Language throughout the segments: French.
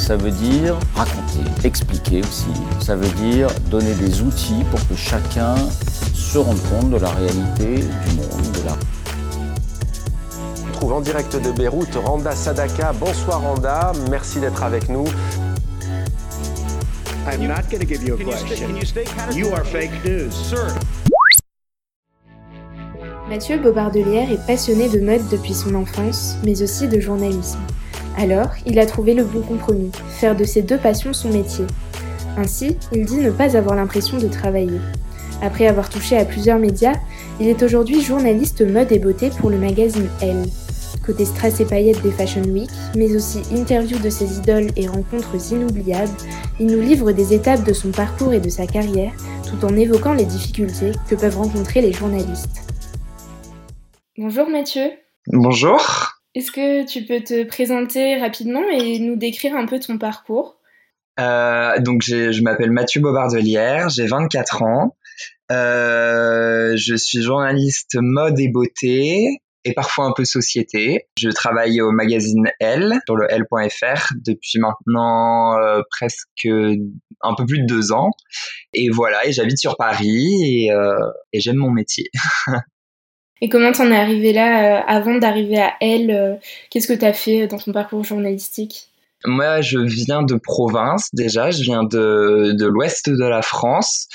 ça veut dire raconter, expliquer aussi. Ça veut dire donner des outils pour que chacun se rende compte de la réalité du monde, de la On trouve en direct de Beyrouth Randa Sadaka. Bonsoir Randa, merci d'être avec nous. I'm not going to give you a question. You are fake news. Sir. Mathieu Bobardelière est passionné de mode depuis son enfance, mais aussi de journalisme. Alors, il a trouvé le bon compromis, faire de ses deux passions son métier. Ainsi, il dit ne pas avoir l'impression de travailler. Après avoir touché à plusieurs médias, il est aujourd'hui journaliste mode et beauté pour le magazine Elle. Côté stress et paillettes des Fashion Week, mais aussi interview de ses idoles et rencontres inoubliables, il nous livre des étapes de son parcours et de sa carrière, tout en évoquant les difficultés que peuvent rencontrer les journalistes. Bonjour Mathieu. Bonjour. Est-ce que tu peux te présenter rapidement et nous décrire un peu ton parcours? Euh, Donc je m'appelle Mathieu Bobardelière, j'ai 24 ans. Euh, je suis journaliste mode et beauté et parfois un peu société. Je travaille au magazine Elle sur le L.fr depuis maintenant euh, presque un peu plus de deux ans. Et voilà, et j'habite sur Paris et, et j'aime mon métier. Et comment t'en es arrivé là euh, avant d'arriver à Elle euh, Qu'est-ce que t'as fait dans ton parcours journalistique? Moi, je viens de province déjà, je viens de, de l'ouest de la France.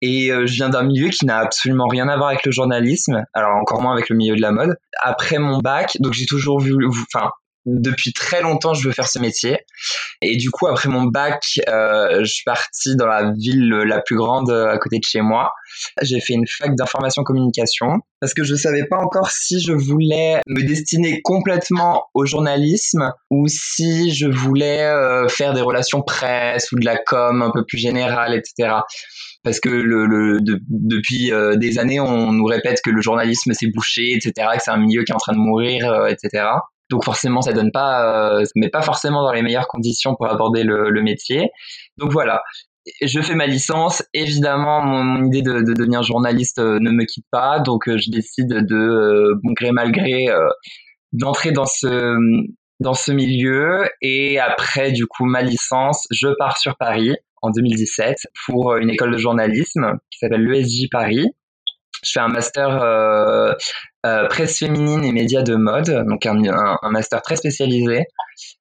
Et euh, je viens d'un milieu qui n'a absolument rien à voir avec le journalisme, alors encore moins avec le milieu de la mode. Après mon bac, donc j'ai toujours vu, enfin depuis très longtemps, je veux faire ce métier. Et du coup, après mon bac, euh, je suis partie dans la ville la plus grande euh, à côté de chez moi. J'ai fait une fac d'information communication parce que je savais pas encore si je voulais me destiner complètement au journalisme ou si je voulais euh, faire des relations presse ou de la com un peu plus générale, etc parce que le, le de, depuis euh, des années, on nous répète que le journalisme c'est bouché, etc., que c'est un milieu qui est en train de mourir, euh, etc. Donc forcément, ça donne pas, euh, mais pas forcément dans les meilleures conditions pour aborder le, le métier. Donc voilà, je fais ma licence. Évidemment, mon, idée de, de, devenir journaliste ne me quitte pas, donc je décide de, bon gré mal gré, d'entrer dans ce dans ce milieu. Et après, du coup, ma licence, je pars sur Paris en 2017 pour une école de journalisme qui s'appelle l'ESJ Paris. Je fais un master euh, euh, presse féminine et médias de mode, donc un, un, master très spécialisé.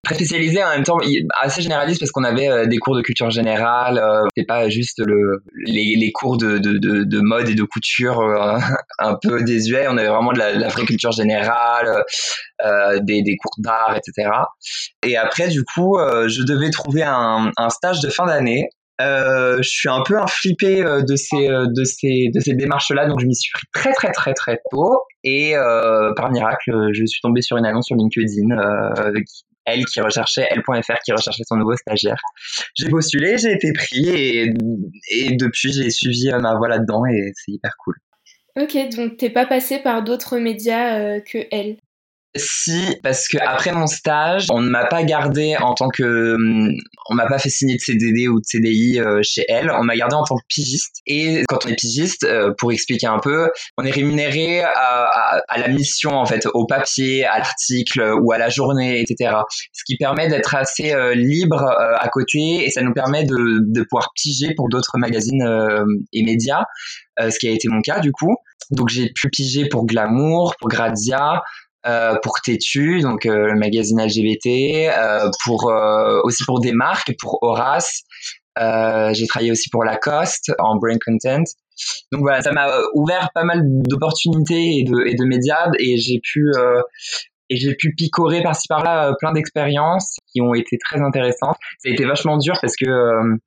Très spécialisé en même temps assez généraliste parce qu'on avait euh, des cours de culture générale, euh, c'était pas juste le, les, les cours de, de, de, de, mode et de couture euh, un peu désuets, on avait vraiment de la, la vraie culture générale, des, des cours d'art, etc. Et après, du coup, je devais trouver un, un stage de fin d'année je suis un peu un flippé euh, de ces euh, de ces de ces démarches là donc je m'y suis pris très très très très tôt. Et euh, par miracle je suis tombé sur une annonce sur LinkedIn euh, elle qui recherchait elle.fr qui recherchait son nouveau stagiaire. J'ai postulé j'ai été pris et, depuis j'ai suivi ma voie là dedans et c'est hyper cool. Ok, donc t'es pas passé par d'autres médias que elle? Si, parce que après mon stage, on ne m'a pas gardé en tant que, hum, on m'a pas fait signer de CDD ou de CDI euh, chez elle. On m'a gardé en tant que pigiste. Et quand on est pigiste, euh, pour expliquer un peu, on est rémunéré à, à, la mission en fait, au papier, à l'article ou à la journée, etc. Ce qui permet d'être assez euh, libre à côté et ça nous permet de, de pouvoir piger pour d'autres magazines et médias, ce qui a été mon cas du coup. Donc j'ai pu piger pour Glamour, pour Grazia, pour Tétu, donc euh, le magazine LGBT, euh, pour aussi pour des marques, pour Horace, j'ai travaillé aussi pour Lacoste en brain content. Donc voilà, ça m'a ouvert pas mal d'opportunités et de, et de médias et j'ai pu et j'ai pu picorer par-ci par-là plein d'expériences qui ont été très intéressantes. Ça a été vachement dur parce que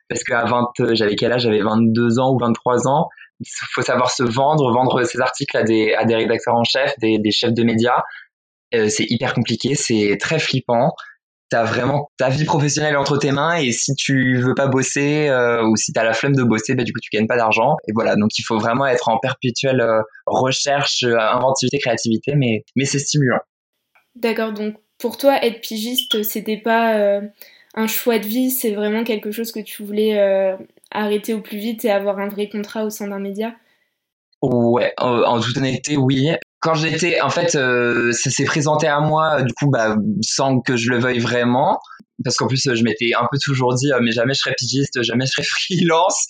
parce qu'à 20 j'avais quel âge? J'avais 22 ans ou 23 ans. Il faut savoir se vendre, vendre ses articles à des à des rédacteurs en chef, des, des chefs de médias. Euh, c'est hyper compliqué, c'est très flippant. T'as vraiment ta vie professionnelle entre tes mains et si tu veux pas bosser euh, ou si t'as la flemme de bosser, bah, du coup tu gagnes pas d'argent. Et voilà, donc il faut vraiment être en perpétuelle euh, recherche, inventivité, créativité, mais mais c'est stimulant. D'accord, donc pour toi être pigiste, c'était pas un choix de vie, c'est vraiment quelque chose que tu voulais arrêter au plus vite et avoir un vrai contrat au sein d'un média? Ouais, en toute honnêteté, oui quand j'étais, en fait, euh, ça s'est présenté à moi, du coup, bah, sans que je le veuille vraiment, parce qu'en plus, je m'étais un peu toujours dit, euh, mais jamais je serai pigiste, jamais je serai freelance.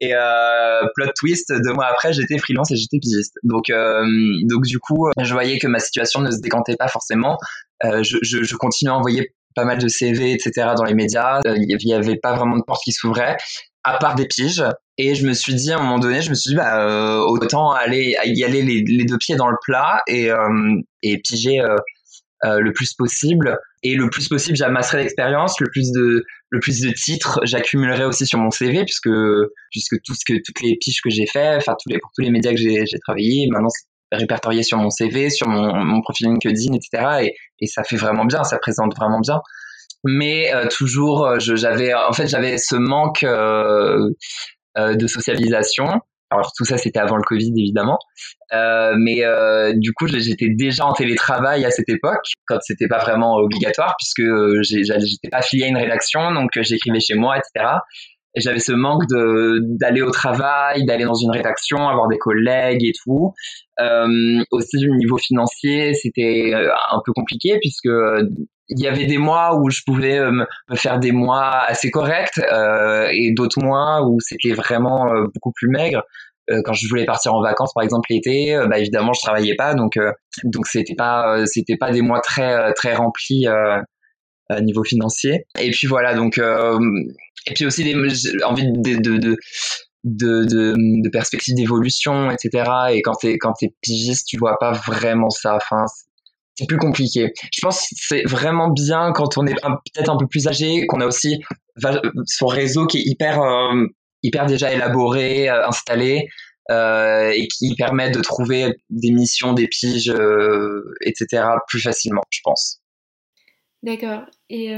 Et euh, plot twist, deux mois après, j'étais freelance et j'étais pigiste. Donc, donc du coup, je voyais que ma situation ne se décantait pas forcément. je, je, continuais à envoyer pas mal de CV, etc. dans les médias. Il y avait pas vraiment de porte qui s'ouvrait à part des piges. Et je me suis dit, à un moment donné, je me suis dit, bah, euh, autant aller, y aller les, deux pieds dans le plat et, euh, et piger euh, le plus possible. Et le plus possible, j'amasserai l'expérience, le plus de, le plus de titres, j'accumulerai aussi sur mon CV, puisque, puisque tout ce que, toutes les piges que j'ai fait, enfin, tous les, pour tous les médias que j'ai, travaillé, maintenant, c'est répertorié sur mon CV, sur mon, mon profil LinkedIn, etc. Et, et ça fait vraiment bien, ça présente vraiment bien mais euh, toujours euh, j'avais en fait j'avais ce manque euh, de socialisation alors tout ça c'était avant le Covid évidemment, mais du coup j'étais déjà en télétravail à cette époque quand c'était pas vraiment obligatoire puisque j'étais pas affilié à une rédaction donc j'écrivais chez moi etc. Et j'avais ce manque d'aller au travail, d'aller dans une rédaction, avoir des collègues et tout. Euh, aussi du niveau financier, c'était un peu compliqué puisque il y avait des mois où je pouvais euh, me faire des mois assez corrects euh, et d'autres mois où c'était vraiment euh, beaucoup plus maigre. Euh, quand je voulais partir en vacances, par exemple l'été, bah évidemment je travaillais pas, donc donc c'était pas c'était pas des mois très très remplis à niveau financier. Et puis voilà, donc et puis aussi des, envie de, de, de de, de, de perspectives d'évolution, etc. Et quand t'es quand t'es pigiste, tu vois pas vraiment ça. Enfin, c'est plus compliqué. Je pense que c'est vraiment bien quand on est peut-être un peu plus âgé, qu'on a aussi son réseau qui est hyper, euh, hyper déjà élaboré, euh, installé, euh, et qui permet de trouver des missions, des piges, etc. plus facilement, je pense. D'accord. Et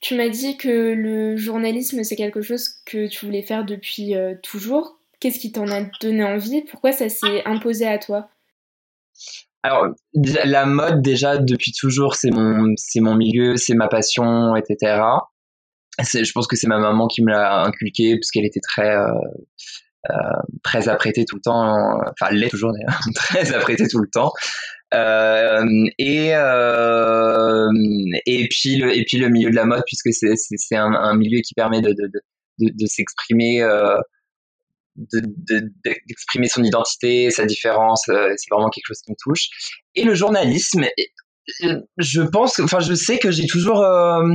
tu m'as dit que le journalisme, c'est quelque chose que tu voulais faire depuis toujours. Qu'est-ce qui t'en a donné envie? Pourquoi ça s'est imposé à toi? Alors, la mode, déjà, depuis toujours, c'est mon, c'est mon milieu, c'est ma passion, etc. Je pense que c'est ma maman qui me l'a inculqué, parce qu'elle était très, euh, euh, très apprêtée tout le temps. Enfin, elle l'est toujours, d'ailleurs, très apprêtée tout le temps. Euh, et euh, et puis le et puis le milieu de la mode puisque c'est c'est un, un milieu qui permet de de de, de s'exprimer euh, d'exprimer de, son identité, sa différence, euh, c'est vraiment quelque chose qui me touche. Et le journalisme, je pense, enfin, je sais que j'ai toujours, euh,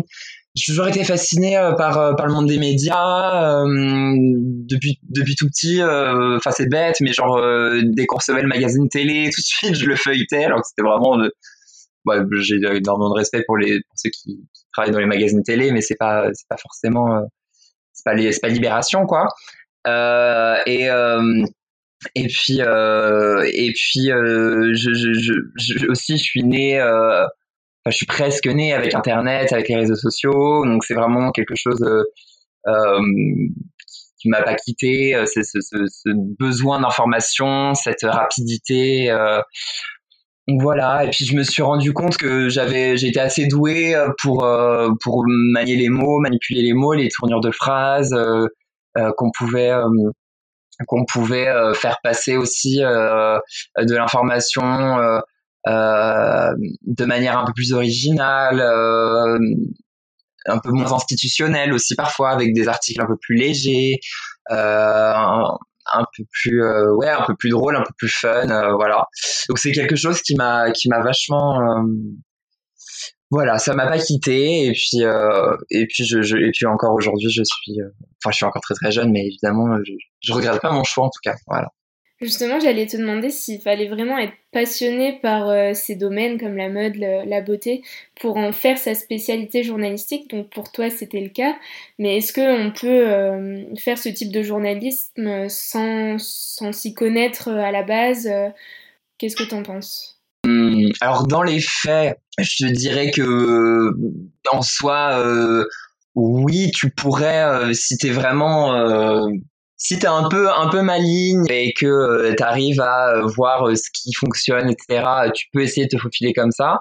j'ai toujours été fasciné euh, par par le monde des médias depuis depuis tout petit. Enfin, c'est bête, mais genre dès qu'on recevait le magazine télé, tout de suite, je le feuilletais. Alors que c'était vraiment de, ouais, j'ai énormément de respect pour les pour ceux qui, travaillent dans les magazines télé, mais c'est pas c'est pas forcément c'est pas c'est pas Libération quoi. Euh, et euh, et puis euh, et puis je, je, aussi je suis né Enfin, je suis presque né avec Internet, avec les réseaux sociaux, donc c'est vraiment quelque chose euh, qui m'a pas quitté. Ce, ce, besoin d'information, cette rapidité. Voilà. Et puis je me suis rendu compte que j'avais, j'étais assez doué pour pour manier les mots, manipuler les mots, les tournures de phrases, qu'on pouvait euh, qu'on pouvait euh, faire passer aussi de l'information de manière un peu plus originale, un peu moins institutionnelle aussi parfois, avec des articles un peu plus légers, un, un, peu plus ouais, un peu plus drôle, un peu plus fun, voilà. Donc c'est quelque chose qui m'a qui m'a vachement voilà, ça m'a pas quitté et puis euh, et puis encore aujourd'hui je suis euh, je suis encore très très jeune mais évidemment je, je regrette pas mon choix en tout cas. Justement, j'allais te demander s'il fallait vraiment être passionné par euh, ces domaines comme la mode, la beauté, pour en faire sa spécialité journalistique. Donc pour toi, c'était le cas. Mais est-ce qu'on peut faire ce type de journalisme sans sans s'y connaître à la base Qu'est-ce que tu en penses? Hum, alors dans les faits, je te dirais que en soi, euh, oui, tu pourrais euh, si t'es vraiment euh, si t'es un peu un peu maligne et que tu arrives à voir ce qui fonctionne, etc. Tu peux essayer de te faufiler comme ça.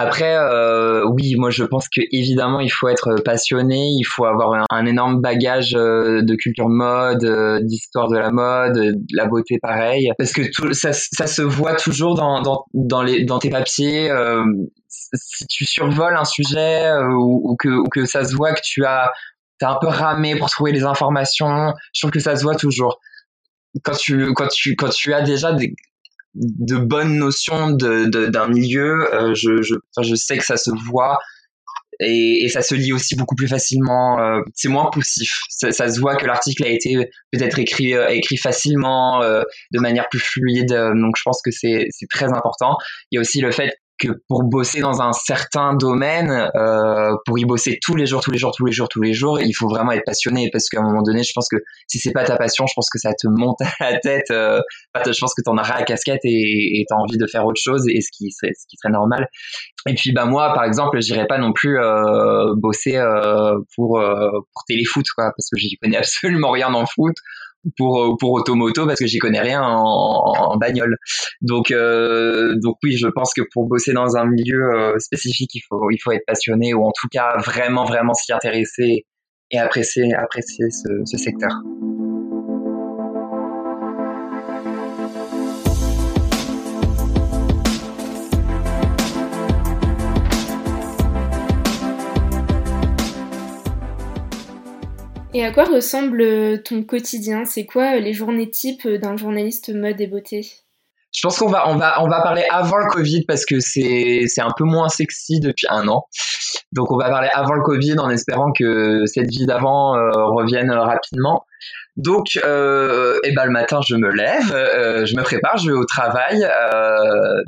Après, euh, oui, moi je pense que évidemment il faut être passionné, il faut avoir un, énorme bagage euh, de culture mode, euh, d'histoire de la mode, de la beauté pareil, parce que tout, ça, ça se voit toujours dans, dans, dans, les, dans tes papiers. Euh, si tu survoles un sujet ou, ou, que, ou que ça se voit que tu as, as un peu ramé pour trouver les informations, je trouve que ça se voit toujours quand tu quand tu quand tu as déjà des, de bonnes notions d'un de, milieu, euh, je, je, je sais que ça se voit et, et, ça se lit aussi beaucoup plus facilement. Euh, c'est moins poussif. Ça, se voit que l'article a été peut-être écrit, euh, écrit facilement, de manière plus fluide. Donc je pense que c'est très important. Il y a aussi le fait que pour bosser dans un certain domaine, euh, pour y bosser tous les jours, tous les jours, tous les jours, tous les jours, il faut vraiment être passionné parce qu'à un moment donné, je pense que si c'est pas ta passion, je pense que ça te monte à la tête. Euh, je pense que t'en as ras la casquette et t'as envie de faire autre chose et ce qui serait, ce qui serait normal. Et puis bah moi, par exemple, j'irais pas non plus euh, bosser euh, pour euh, pour téléfoot quoi, parce que j'y connais absolument rien en foot pour euh, pour automoto parce que j'y connais rien en, en bagnole. Donc euh, donc oui, je pense que pour bosser dans un milieu euh, spécifique, il faut il faut être passionné ou en tout cas vraiment vraiment s'y intéresser et apprécier apprécier ce, ce secteur. Et à quoi ressemble euh, ton quotidien? C'est quoi euh, les journées types euh, d'un journaliste mode et beauté? Je pense qu'on va on va on va parler avant le Covid parce que c'est un peu moins sexy depuis un an. Donc on va parler avant le Covid en espérant que cette vie d'avant revienne rapidement. Donc et ben le matin je me lève, je me prépare, je vais au travail.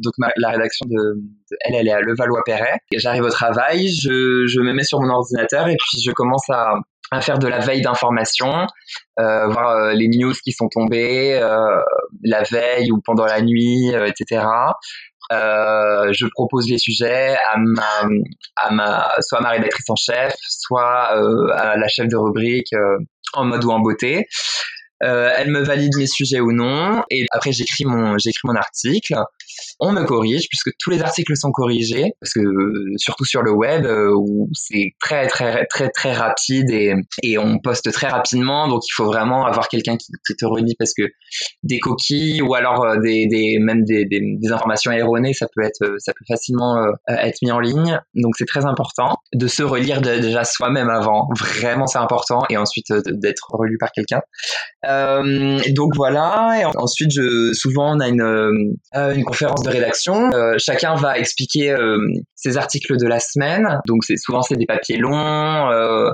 donc la rédaction de, de, elle elle est à Levallois-Perret. J'arrive au travail, je je me mets sur mon ordinateur et puis je commence à à faire de la veille d'information, euh, voir euh, les news qui sont tombées euh, la veille ou pendant la nuit, euh, etc. Euh, je propose les sujets à ma, à ma, soit à ma rédactrice en chef, soit à la chef de rubrique en mode ou en beauté. Elle me valide mes sujets ou non, et après j'écris mon, j'écris mon article. On me corrige puisque tous les articles sont corrigés parce que surtout sur le web euh, où c'est très très très très rapide et, et on poste très rapidement donc il faut vraiment avoir quelqu'un qui, te relit parce que des coquilles ou alors euh, des, des même des, des, informations erronées ça peut être ça peut facilement euh, être mis en ligne. Donc c'est très important de se relire déjà soi-même avant. Vraiment c'est important. Et ensuite d'être relu par quelqu'un euh, donc voilà et ensuite je souvent on a une une conférence de rédaction. Euh, chacun va expliquer euh, ses articles de la semaine. Donc c'est souvent c'est des papiers longs euh,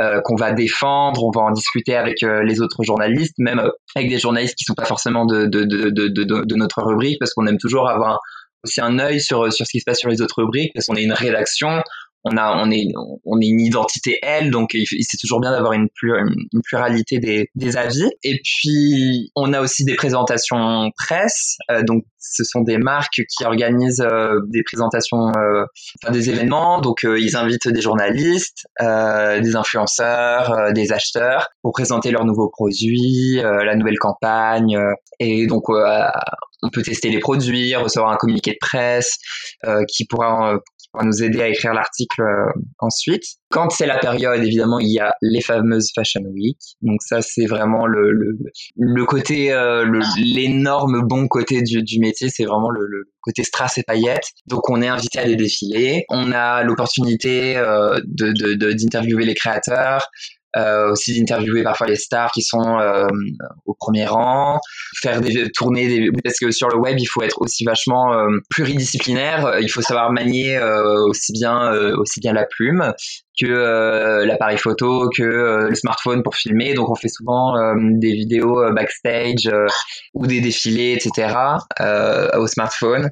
euh qu'on va défendre. On va en discuter avec euh, les autres journalistes, même avec des journalistes qui sont pas forcément de notre rubrique, parce qu'on aime toujours avoir aussi un œil sur ce qui se passe sur les autres rubriques, parce qu'on est une rédaction on a on est on est une identité elle donc c'est toujours bien d'avoir une, une, pluralité des, des avis. Et puis on a aussi des présentations presse euh, donc ce sont des marques qui organisent euh, des présentations euh, enfin, des événements. Donc euh, ils invitent des journalistes euh, des influenceurs euh, des acheteurs pour présenter leurs nouveaux produits la nouvelle campagne. Et donc on peut tester les produits recevoir un communiqué de presse qui pourra pour nous aider à écrire l'article euh, ensuite. Quand c'est la période, évidemment, il y a les fameuses Fashion Week. Donc ça, c'est vraiment le, le, le côté, euh, l'énorme bon côté du, du métier, c'est vraiment le, le, côté strass et paillettes. Donc on est invité à les défiler. On a l'opportunité euh, de d'interviewer de, les créateurs, euh, aussi d'interviewer parfois les stars qui sont euh, au premier rang, faire des tournées des, parce que sur le web il faut être aussi vachement euh, pluridisciplinaire, il faut savoir manier euh, aussi bien aussi bien la plume que l'appareil photo, que le smartphone pour filmer. Donc on fait souvent des vidéos backstage ou des défilés, etc. au smartphone.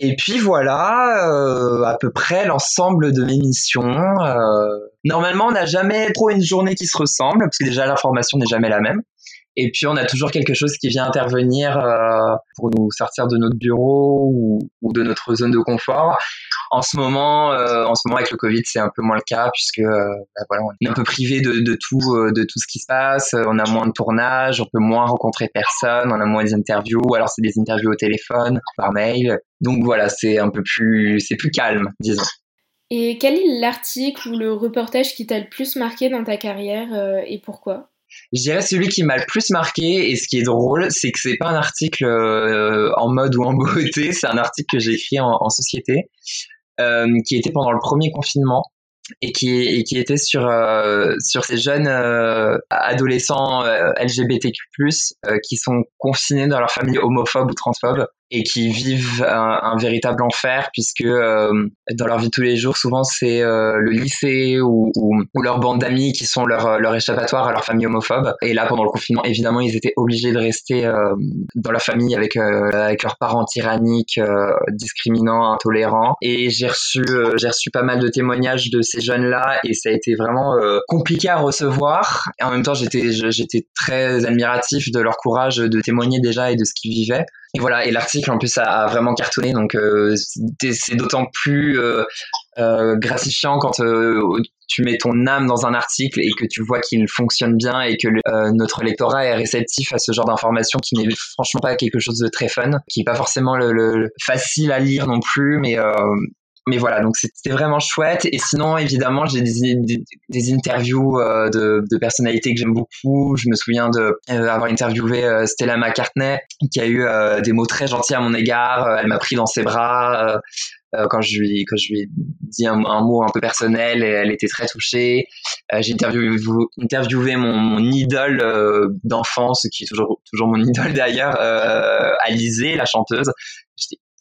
Et puis voilà, euh, à peu près l'ensemble de mes missions. Euh, normalement, on n'a jamais trop une journée qui se ressemble, parce que déjà l'information n'est jamais la même. Et puis on a toujours quelque chose qui vient intervenir euh, pour nous sortir de notre bureau ou, de notre zone de confort. En ce moment, euh, en ce moment avec le Covid, c'est un peu moins le cas puisque euh, bah voilà, on est un peu privé de, de tout, euh, de tout ce qui se passe. On a moins de tournage, on peut moins rencontrer personne, on a moins d'interviews, alors c'est des interviews au téléphone, par mail. Donc voilà, c'est un peu plus, c'est plus calme, disons. Et quel est l'article ou le reportage qui t'a le plus marqué dans ta carrière et pourquoi? Je dirais celui qui m'a le plus marqué et ce qui est drôle, c'est que c'est pas un article euh, en mode ou en beauté, c'est un article que j'ai écrit en, en société qui était pendant le premier confinement et qui, et qui était sur, euh, sur ces jeunes euh, adolescents euh, LGBTQ+, euh, qui sont confinés dans leur famille homophobe ou transphobe et qui vivent un, un véritable enfer puisque euh, dans leur vie de tous les jours, souvent c'est euh, le lycée ou, ou, ou leur bande d'amis qui sont leur, leur échappatoire à leur famille homophobe. Et là, pendant le confinement, évidemment, ils étaient obligés de rester dans leur famille avec, avec leurs parents tyranniques, discriminants, intolérants. Et j'ai reçu, j'ai reçu pas mal de témoignages de ces jeunes-là et ça a été vraiment compliqué à recevoir. Et en même temps, j'étais, j'étais très admiratif de leur courage de témoigner déjà et de ce qu'ils vivaient. Et voilà, et l'article en plus a, vraiment cartonné, donc euh, c'est d'autant plus euh, euh, gratifiant quand euh, tu mets ton âme dans un article et que tu vois qu'il fonctionne bien et que euh, notre lectorat est réceptif à ce genre d'information qui n'est franchement pas quelque chose de très fun, qui est pas forcément le, le facile à lire non plus, mais mais voilà, donc c'était vraiment chouette. Et sinon, évidemment, j'ai des, des, interviews euh, de, de, personnalités que j'aime beaucoup. Je me souviens de euh, interviewé euh, Stella McCartney, qui a eu des mots très gentils à mon égard. Elle m'a pris dans ses bras. quand je lui quand je lui ai dit un, mot un peu personnel et elle était très touchée j'ai interviewé, mon, idole d'enfance qui est toujours toujours mon idole d'ailleurs Alizée la chanteuse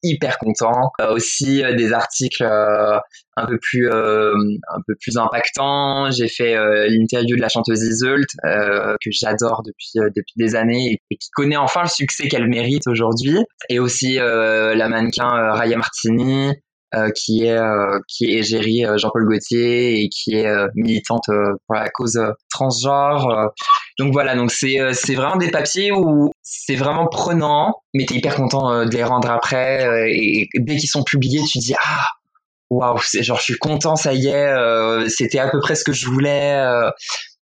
hyper content. Euh, aussi euh, des articles euh, un peu plus un peu plus impactants. J'ai fait l'interview de la chanteuse Iseult que j'adore depuis depuis des années et, qui connaît enfin le succès qu'elle mérite aujourd'hui. Et aussi la mannequin Raya Martini. Qui est euh, qui est égérie Jean-Paul Gaultier et qui est militante pour la cause transgenre. Donc voilà, donc c'est c'est vraiment des papiers où c'est vraiment prenant, mais t'es hyper content euh, de les rendre après. Euh, et, dès qu'ils sont publiés, tu dis ah waouh, c'est genre je suis content, ça y est, euh, c'était à peu près ce que je voulais.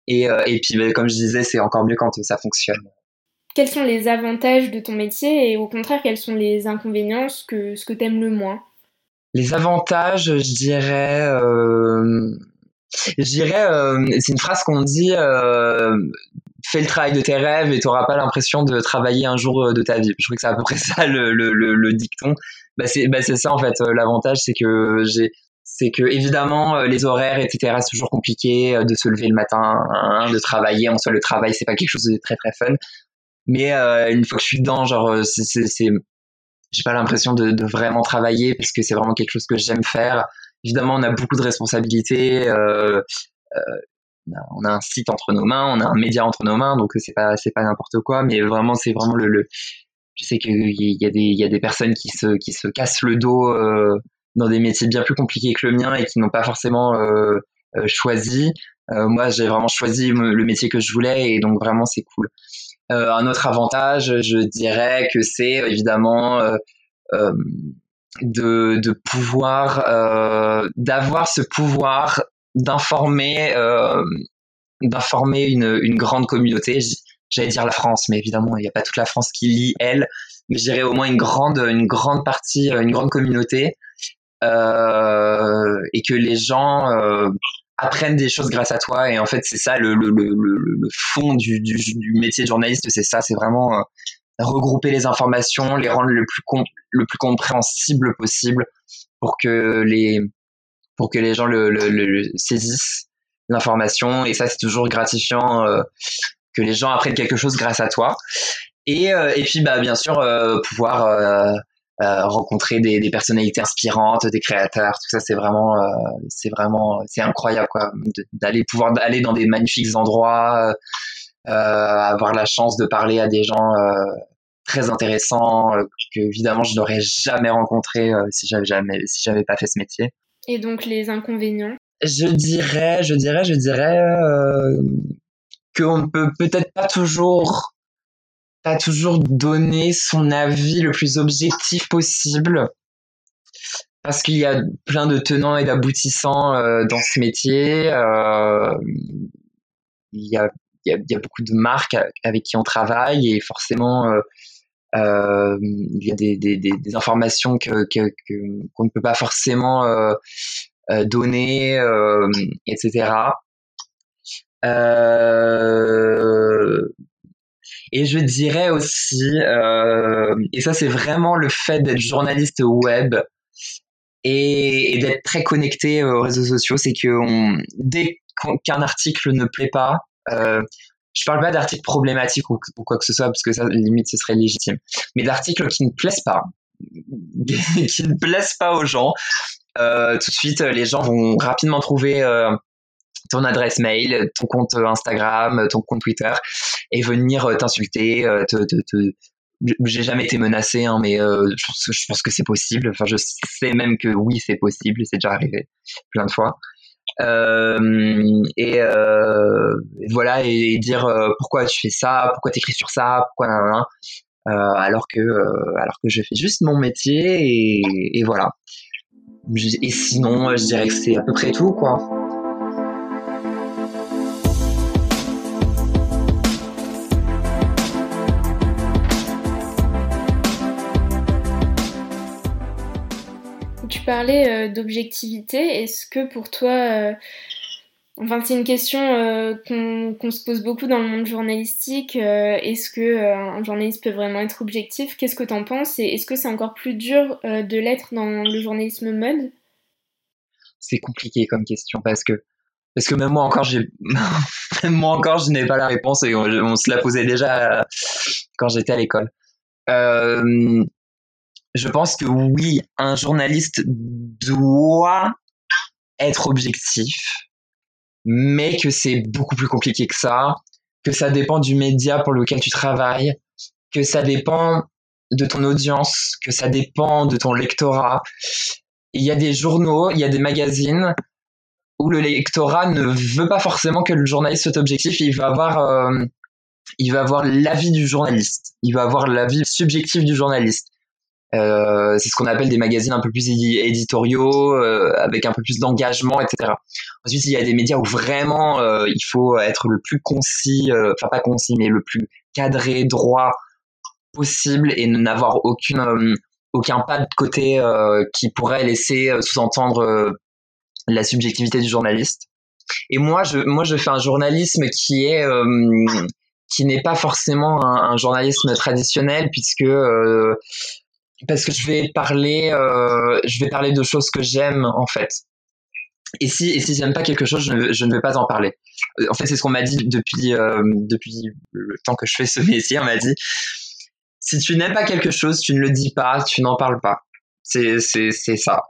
et, et puis bah, comme je disais, c'est encore mieux quand ça fonctionne. Quels sont les avantages de ton métier et au contraire quels sont les inconvénients, ce que ce que t'aimes le moins? Les avantages, je dirais. Je dirais, c'est une phrase qu'on dit fais le travail de tes rêves et tu n'auras pas l'impression de travailler un jour euh, de ta vie. Je crois que c'est à peu près ça le, le, le, dicton. Bah c'est bah ça en fait. Euh, l'avantage c'est que j'ai c'est que évidemment euh, les horaires etc c'est toujours compliqué de se lever le matin, hein, de travailler. En soi le travail c'est pas quelque chose de très très fun. Mais euh, une fois que je suis dedans, genre c'est j'ai pas l'impression de, de, vraiment travailler parce que c'est vraiment quelque chose que j'aime faire. Évidemment, on a beaucoup de responsabilités. Euh, euh, on a un site entre nos mains, on a un média entre nos mains, donc c'est pas c'est pas n'importe quoi, mais vraiment c'est vraiment le, le, je sais qu'il y a des il y a des personnes qui se qui se cassent le dos euh, dans des métiers bien plus compliqués que le mien et qui n'ont pas forcément euh, euh choisi. Euh, moi, j'ai vraiment choisi le métier que je voulais et donc vraiment c'est cool. Euh, un autre avantage, je dirais que c'est évidemment de, de pouvoir d'avoir ce pouvoir d'informer euh, d'informer une, une grande communauté. J'allais dire la France, mais évidemment, il n'y a pas toute la France qui lit elle, mais je au moins une grande, une grande partie, une grande communauté, euh, et que les gens euh, apprennent des choses grâce à toi. Et en fait, c'est ça le, le, le, fond du, du, métier de journaliste, c'est ça, c'est vraiment euh, regrouper les informations, les rendre le plus, le plus compréhensible possible pour que les pour que les gens le, le, le saisissent l'information et ça c'est toujours gratifiant que les gens apprennent quelque chose grâce à toi. Et, et puis bah bien sûr pouvoir rencontrer des, des, personnalités inspirantes, des créateurs, tout ça c'est vraiment c'est vraiment c'est incroyable quoi d'aller pouvoir aller dans des magnifiques endroits, avoir la chance de parler à des gens très intéressants que évidemment je n'aurais jamais rencontré si j'avais jamais si j'avais pas fait ce métier. Et donc les inconvénients? Je dirais, je dirais, je dirais euh, qu'on ne peut peut-être pas toujours, pas toujours donner son avis le plus objectif possible. Parce qu'il y a plein de tenants et d'aboutissants euh, dans ce métier. Euh, il, y a, il, y a, il y a beaucoup de marques avec qui on travaille et forcément euh, il y a des, des, des, informations que, que, qu'on ne peut pas forcément euh, euh donner, euh, etc. Euh, et je dirais aussi, euh, et ça c'est vraiment le fait d'être journaliste web et, et d'être très connecté aux réseaux sociaux, c'est que on, dès qu'un article ne plaît pas, euh, je parle pas d'articles problématiques ou, quoi que ce soit parce que ça limite ce serait légitime mais d'articles qui ne plaisent pas qui ne plaisent pas aux gens euh, tout de suite les gens vont rapidement trouver euh, ton adresse mail ton compte Instagram ton compte Twitter et venir euh, t'insulter euh, te, te, te j'ai jamais été menacé, hein, mais euh, je pense que, que c'est possible. Enfin, je sais même que oui, c'est possible. C'est déjà arrivé plein de fois. Euh, et, euh, voilà et, dire euh, pourquoi tu fais ça, pourquoi t'écris sur ça, pourquoi nan, nan, alors que alors que je fais juste mon métier et, et voilà. Et sinon, je dirais que c'est à peu près tout quoi. Euh, d'objectivité. Est-ce que pour toi, euh, enfin c'est une question euh, qu'on se pose beaucoup dans le monde journalistique, est-ce que un journaliste peut vraiment être objectif? Qu'est-ce que tu en penses? Et est-ce que c'est encore plus dur de l'être dans le journalisme mode? C'est compliqué comme question parce que parce que même moi encore j'ai moi encore je n'ai pas la réponse et on, se la posait déjà quand j'étais à l'école. Je pense que oui, un journaliste doit être objectif, mais que c'est beaucoup plus compliqué que ça, que ça dépend du média pour lequel tu travailles, que ça dépend de ton audience, que ça dépend de ton lectorat. Il y a des journaux, il y a des magazines où le lectorat ne veut pas forcément que le journaliste soit objectif, il va avoir euh, il va avoir l'avis du journaliste, il va avoir l'avis subjectif du journaliste. Euh, c'est ce qu'on appelle des magazines un peu plus éditoriaux, euh, avec un peu plus d'engagement, etc. Ensuite, il y a des médias où vraiment euh, il faut être le plus concis, euh, enfin pas concis, mais le plus cadré, droit possible et n'avoir aucune euh, aucun pas de côté qui pourrait laisser sous-entendre la subjectivité du journaliste. Et moi, je moi je fais un journalisme qui est qui n'est pas forcément un, un, journalisme traditionnel puisque euh, parce que je vais parler, euh, je vais parler de choses que j'aime en fait. Et si et si j'aime pas quelque chose, je ne, je ne vais pas en parler. En fait, c'est ce qu'on m'a dit depuis euh, depuis le temps que je fais ce métier. On m'a dit si tu n'aimes pas quelque chose, tu ne le dis pas, tu n'en parles pas. C'est ça.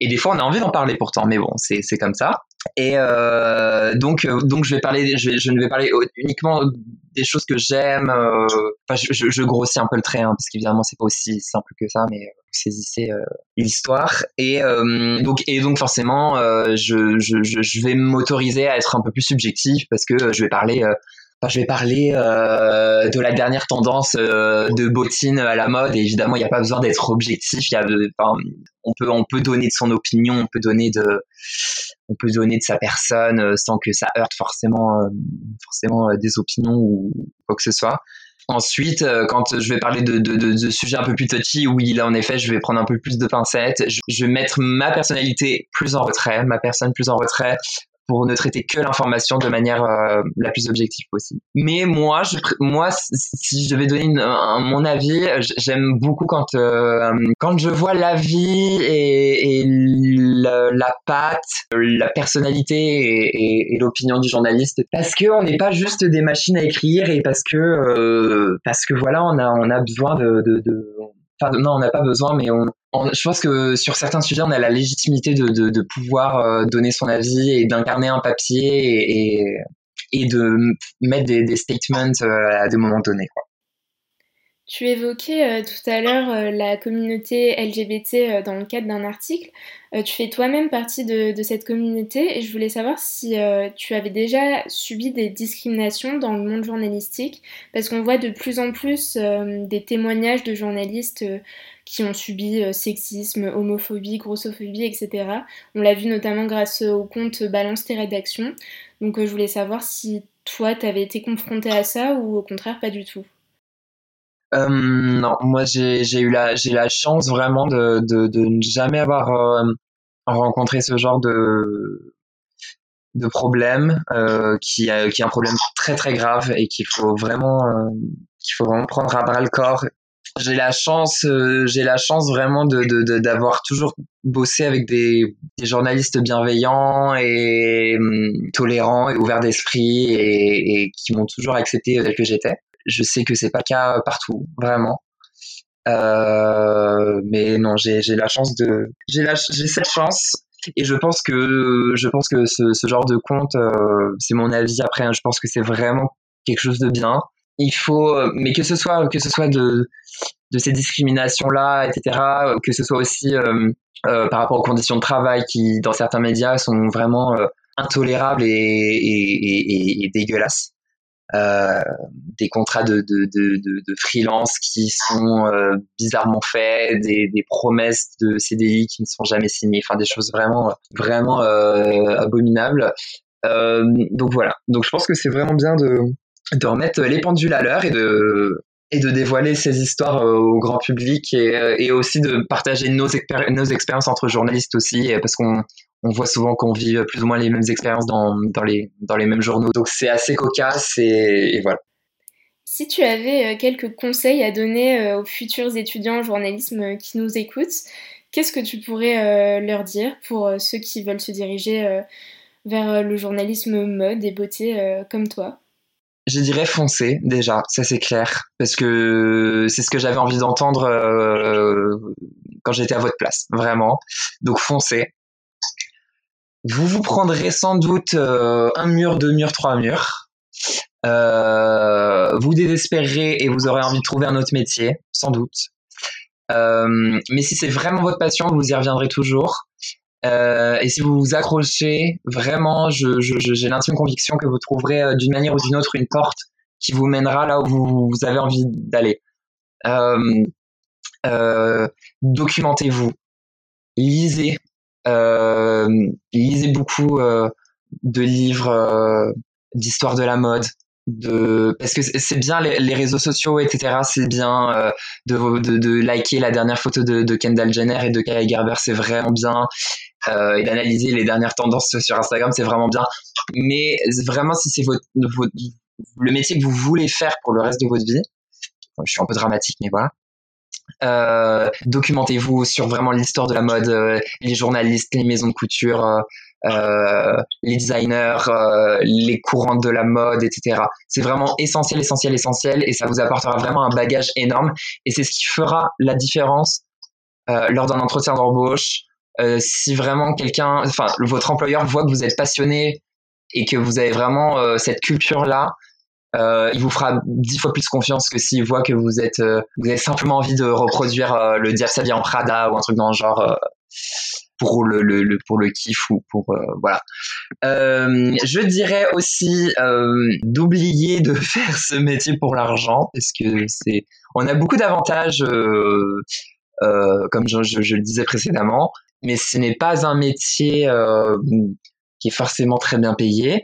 Et des fois, on a envie d'en parler pourtant, mais bon, c'est comme ça. Et euh, donc, euh, donc je vais parler, je, je, ne vais parler uniquement des choses que j'aime. Euh, enfin, je, je, grossis un peu le trait, hein, parce qu'évidemment c'est pas aussi simple que ça, mais vous saisissez euh, l'histoire. Et euh, donc, et donc forcément, je, je, je vais m'autoriser à être un peu plus subjectif parce que je vais parler je vais parler euh, de la dernière tendance euh, de bottines à la mode. Et évidemment, il n'y a pas besoin d'être objectif. Y a, enfin, on peut, on peut donner de son opinion, on peut donner de, on peut donner de sa personne euh, sans que ça heurte forcément, euh, forcément euh, des opinions ou quoi que ce soit. Ensuite, quand je vais parler de, de, de, sujets un peu plus touchy, oui, là en effet, je vais prendre un peu plus de pincettes. Je, je vais mettre ma personnalité plus en retrait, ma personne plus en retrait, pour ne traiter que l'information de manière euh, la plus objective possible. Mais moi, je, moi, si je devais donner mon avis, j'aime beaucoup quand euh, quand je vois la vie et, et la, la, patte, la personnalité et, et, l'opinion du journaliste, parce que on n'est pas juste des machines à écrire et parce que euh, parce que voilà, on a on a besoin de, de, de Enfin, non, on n'a pas besoin, mais on, je pense que sur certains sujets, on a la légitimité de, pouvoir euh, donner son avis et d'incarner un papier et, et, et, de mettre des, des statements euh, à des moments donnés. Quoi. Tu évoquais euh, tout à l'heure euh, la communauté LGBT euh, dans le cadre d'un article. tu fais toi-même partie de, de, cette communauté et je voulais savoir si tu avais déjà subi des discriminations dans le monde journalistique parce qu'on voit de plus en plus des témoignages de journalistes qui ont subi sexisme, homophobie, grossophobie, etc. On l'a vu notamment grâce au compte Balance tes rédactions. Donc je voulais savoir si toi, tu avais été confronté à ça ou au contraire pas du tout. Euh, non, moi j'ai j'ai eu la j'ai la chance vraiment de de, de ne jamais avoir euh, rencontré ce genre de de problème euh, qui qui est un problème très très grave et qu'il faut vraiment euh, qu'il faut vraiment prendre à bras le corps. J'ai la chance euh, j'ai la chance vraiment de d'avoir toujours bossé avec des, des journalistes bienveillants et hum, tolérants et ouverts d'esprit et, et qui m'ont toujours accepté tel que j'étais. Je sais que c'est pas le cas partout, vraiment. Euh, mais non, j'ai la chance de, j'ai cette chance et je pense que je pense que ce, ce genre de compte, euh, c'est mon avis après. Hein, je pense que c'est vraiment quelque chose de bien. Il faut, mais que ce soit que ce soit de de ces discriminations là, etc. Que ce soit aussi euh, euh, par rapport aux conditions de travail qui, dans certains médias, sont vraiment euh, intolérables et, et, et dégueulasses. Euh, des contrats de, de, de, freelance qui sont euh, bizarrement faits, des, promesses de CDI qui ne sont jamais signées, enfin des choses vraiment vraiment euh, abominables. donc voilà. Donc je pense que c'est vraiment bien de, de remettre les pendules à l'heure et de et de dévoiler ces histoires au grand public et, et aussi de partager nos, nos expériences entre journalistes aussi parce qu'on on voit souvent qu'on vit plus ou moins les mêmes expériences dans, dans, les, dans les mêmes journaux. Donc c'est assez cocasse et, voilà. Si tu avais euh, quelques conseils à donner euh, aux futurs étudiants en journalisme qui nous écoutent, qu'est-ce que tu pourrais euh, leur dire pour ceux qui veulent se diriger vers le journalisme mode et beauté comme toi? Je dirais foncer déjà, ça c'est clair, parce que c'est ce que j'avais envie d'entendre quand j'étais à votre place, vraiment. Donc foncez, vous vous prendrez sans doute euh, un mur, deux murs, trois murs. Euh, vous désespérerez et vous aurez envie de trouver un autre métier, sans doute. Euh, mais si c'est vraiment votre passion, vous y reviendrez toujours. Euh, et si vous vous accrochez, vraiment, j'ai je, je, l'intime conviction que vous trouverez euh, d'une manière ou d'une autre une porte qui vous mènera là où vous, vous avez envie d'aller. Documentez-vous, lisez, euh, lisez beaucoup euh, de livres euh, d'histoire de la mode, de parce que c'est bien les, réseaux sociaux etc c'est bien euh, de, liker la dernière photo de, Kendall Jenner et de Kylie Gerber c'est vraiment bien. Euh, et d'analyser les dernières tendances sur Instagram c'est vraiment bien. Mais vraiment si c'est votre, le métier que vous voulez faire pour le reste de votre vie je suis un peu dramatique mais voilà euh, documentez-vous sur vraiment l'histoire de la mode, euh, les journalistes, les maisons de couture, euh, les designers, les courants de la mode, etc. C'est vraiment essentiel, essentiel, essentiel, et ça vous apportera vraiment un bagage énorme. Et c'est ce qui fera la différence lors d'un entretien d'embauche. si vraiment quelqu'un, enfin, votre employeur voit que vous êtes passionné et que vous avez vraiment cette culture-là, euh, il vous fera dix fois plus confiance que s'il voit que vous êtes, euh, vous avez simplement envie de reproduire euh, le Diable s'habille en Prada ou un truc dans le genre euh, pour le, le, le, pour le kiff ou pour voilà. je dirais aussi d'oublier de faire ce métier pour l'argent parce que c'est, on a beaucoup d'avantages, comme je, je, je, le disais précédemment, mais ce n'est pas un métier qui est forcément très bien payé.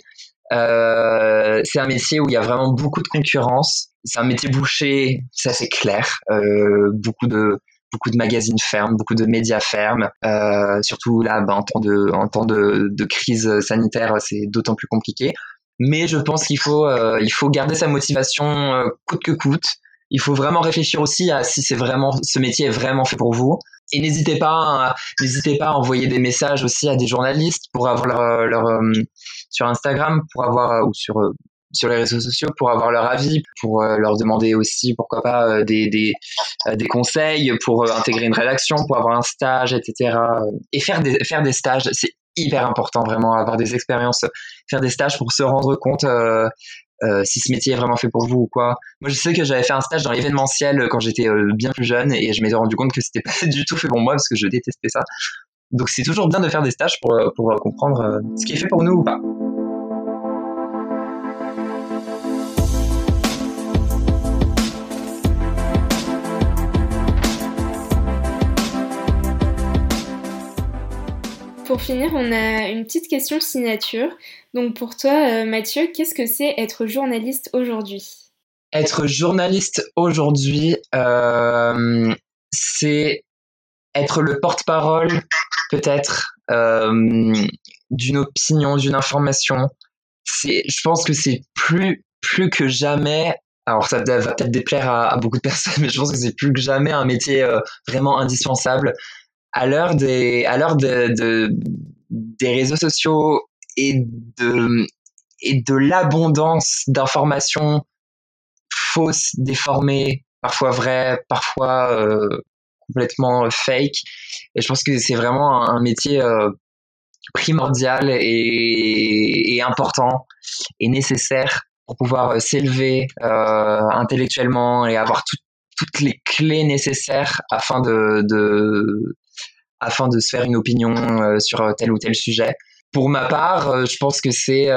Euh, c'est un métier où il y a vraiment beaucoup de concurrence. C'est un métier bouché, ça c'est clair. Euh, beaucoup de beaucoup de magazines ferment, beaucoup de médias ferment. Euh, surtout là, bah, en temps de, en temps de, de crise sanitaire, c'est d'autant plus compliqué. Mais je pense qu'il faut, euh, il faut garder sa motivation euh, coûte que coûte. Il faut vraiment réfléchir aussi à si c'est vraiment, ce métier est vraiment fait pour vous. Et n'hésitez pas, n'hésitez pas à envoyer des messages aussi à des journalistes pour avoir leur, leur euh, sur Instagram, pour avoir ou sur sur les réseaux sociaux pour avoir leur avis, pour leur demander aussi pourquoi pas des des, des conseils, pour intégrer une rédaction, pour avoir un stage, etc. Et faire des faire des stages, c'est hyper important vraiment avoir des expériences, faire des stages pour se rendre compte euh, euh, si ce métier est vraiment fait pour vous ou quoi. Moi, je sais que j'avais fait un stage dans l'événementiel quand j'étais euh, bien plus jeune et je m'étais rendu compte que c'était pas du tout fait pour moi parce que je détestais ça. Donc, c'est toujours bien de faire des stages pour, pour comprendre ce qui est fait pour nous ou pas. Pour finir, on a une petite question signature. Donc pour toi, euh, Mathieu, qu'est-ce que c'est être journaliste aujourd'hui? Être journaliste aujourd'hui, euh, c'est être le porte-parole, peut-être, euh, d'une opinion, d'une information. C'est, je pense que c'est plus, plus que jamais alors ça va peut-être déplaire à, beaucoup de personnes, mais je pense que c'est plus que jamais un métier vraiment indispensable à l'heure des, à l'heure de, de, des réseaux sociaux et de, et de l'abondance d'informations fausses, déformées, parfois vraies, parfois euh, complètement fake. Et je pense que c'est vraiment un, métier euh, primordial et, important et nécessaire pour pouvoir euh, s'élever euh, intellectuellement et avoir toutes les clés nécessaires afin de, de, afin de se faire une opinion euh, sur euh, tel ou tel sujet. Pour ma part, euh, je pense que c'est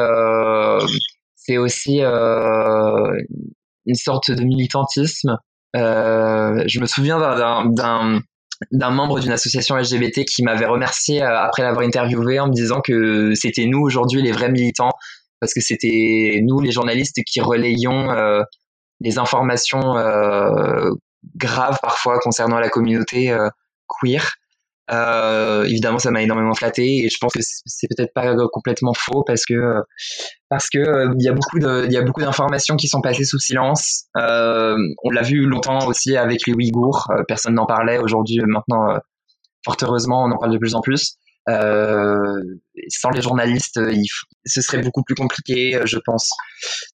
c'est aussi une sorte de militantisme. je me souviens d'un d'un membre d'une association LGBT qui m'avait remercié après l'avoir interviewé en me disant que c'était nous aujourd'hui les vrais militants parce que c'était nous les journalistes qui relayions euh, des informations euh, graves parfois concernant la communauté euh, queer euh, évidemment, ça m'a énormément flatté et je pense que c'est peut-être pas complètement faux parce que parce que euh, il y a beaucoup de il y a beaucoup d'informations qui sont passées sous silence. Euh, on l'a vu longtemps aussi avec les Ouïghours. Euh, personne n'en parlait. Aujourd'hui, maintenant, fort heureusement, on en parle de plus en plus. Sans les journalistes, il, ce serait beaucoup plus compliqué, je pense.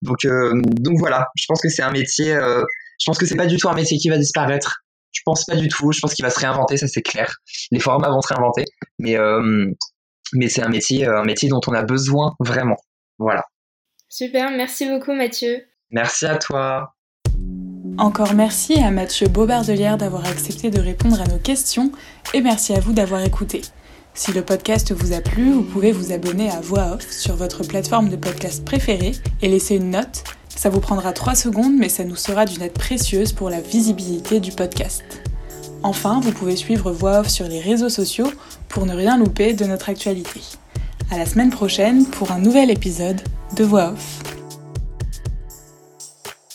Donc donc voilà. Je pense que c'est un métier. je pense que c'est pas du tout un métier qui va disparaître je pense pas du tout. Je pense qu'il va se réinventer, ça c'est clair. Les formats vont se réinventer, mais euh, mais c'est un métier, euh, un métier dont on a besoin vraiment. Voilà. Super, merci beaucoup Mathieu. Merci à toi. Encore merci à Mathieu Bobardelière d'avoir accepté de répondre à nos questions et merci à vous d'avoir écouté. Si le podcast vous a plu, vous pouvez vous abonner à Voix Off sur votre plateforme de podcast préférée et laisser une note ça vous prendra 3 secondes, mais ça nous sera d'une aide précieuse pour la visibilité du podcast. Enfin, vous pouvez suivre Voix Off sur les réseaux sociaux pour ne rien louper de notre actualité. À la semaine prochaine pour un nouvel épisode de Voix Off.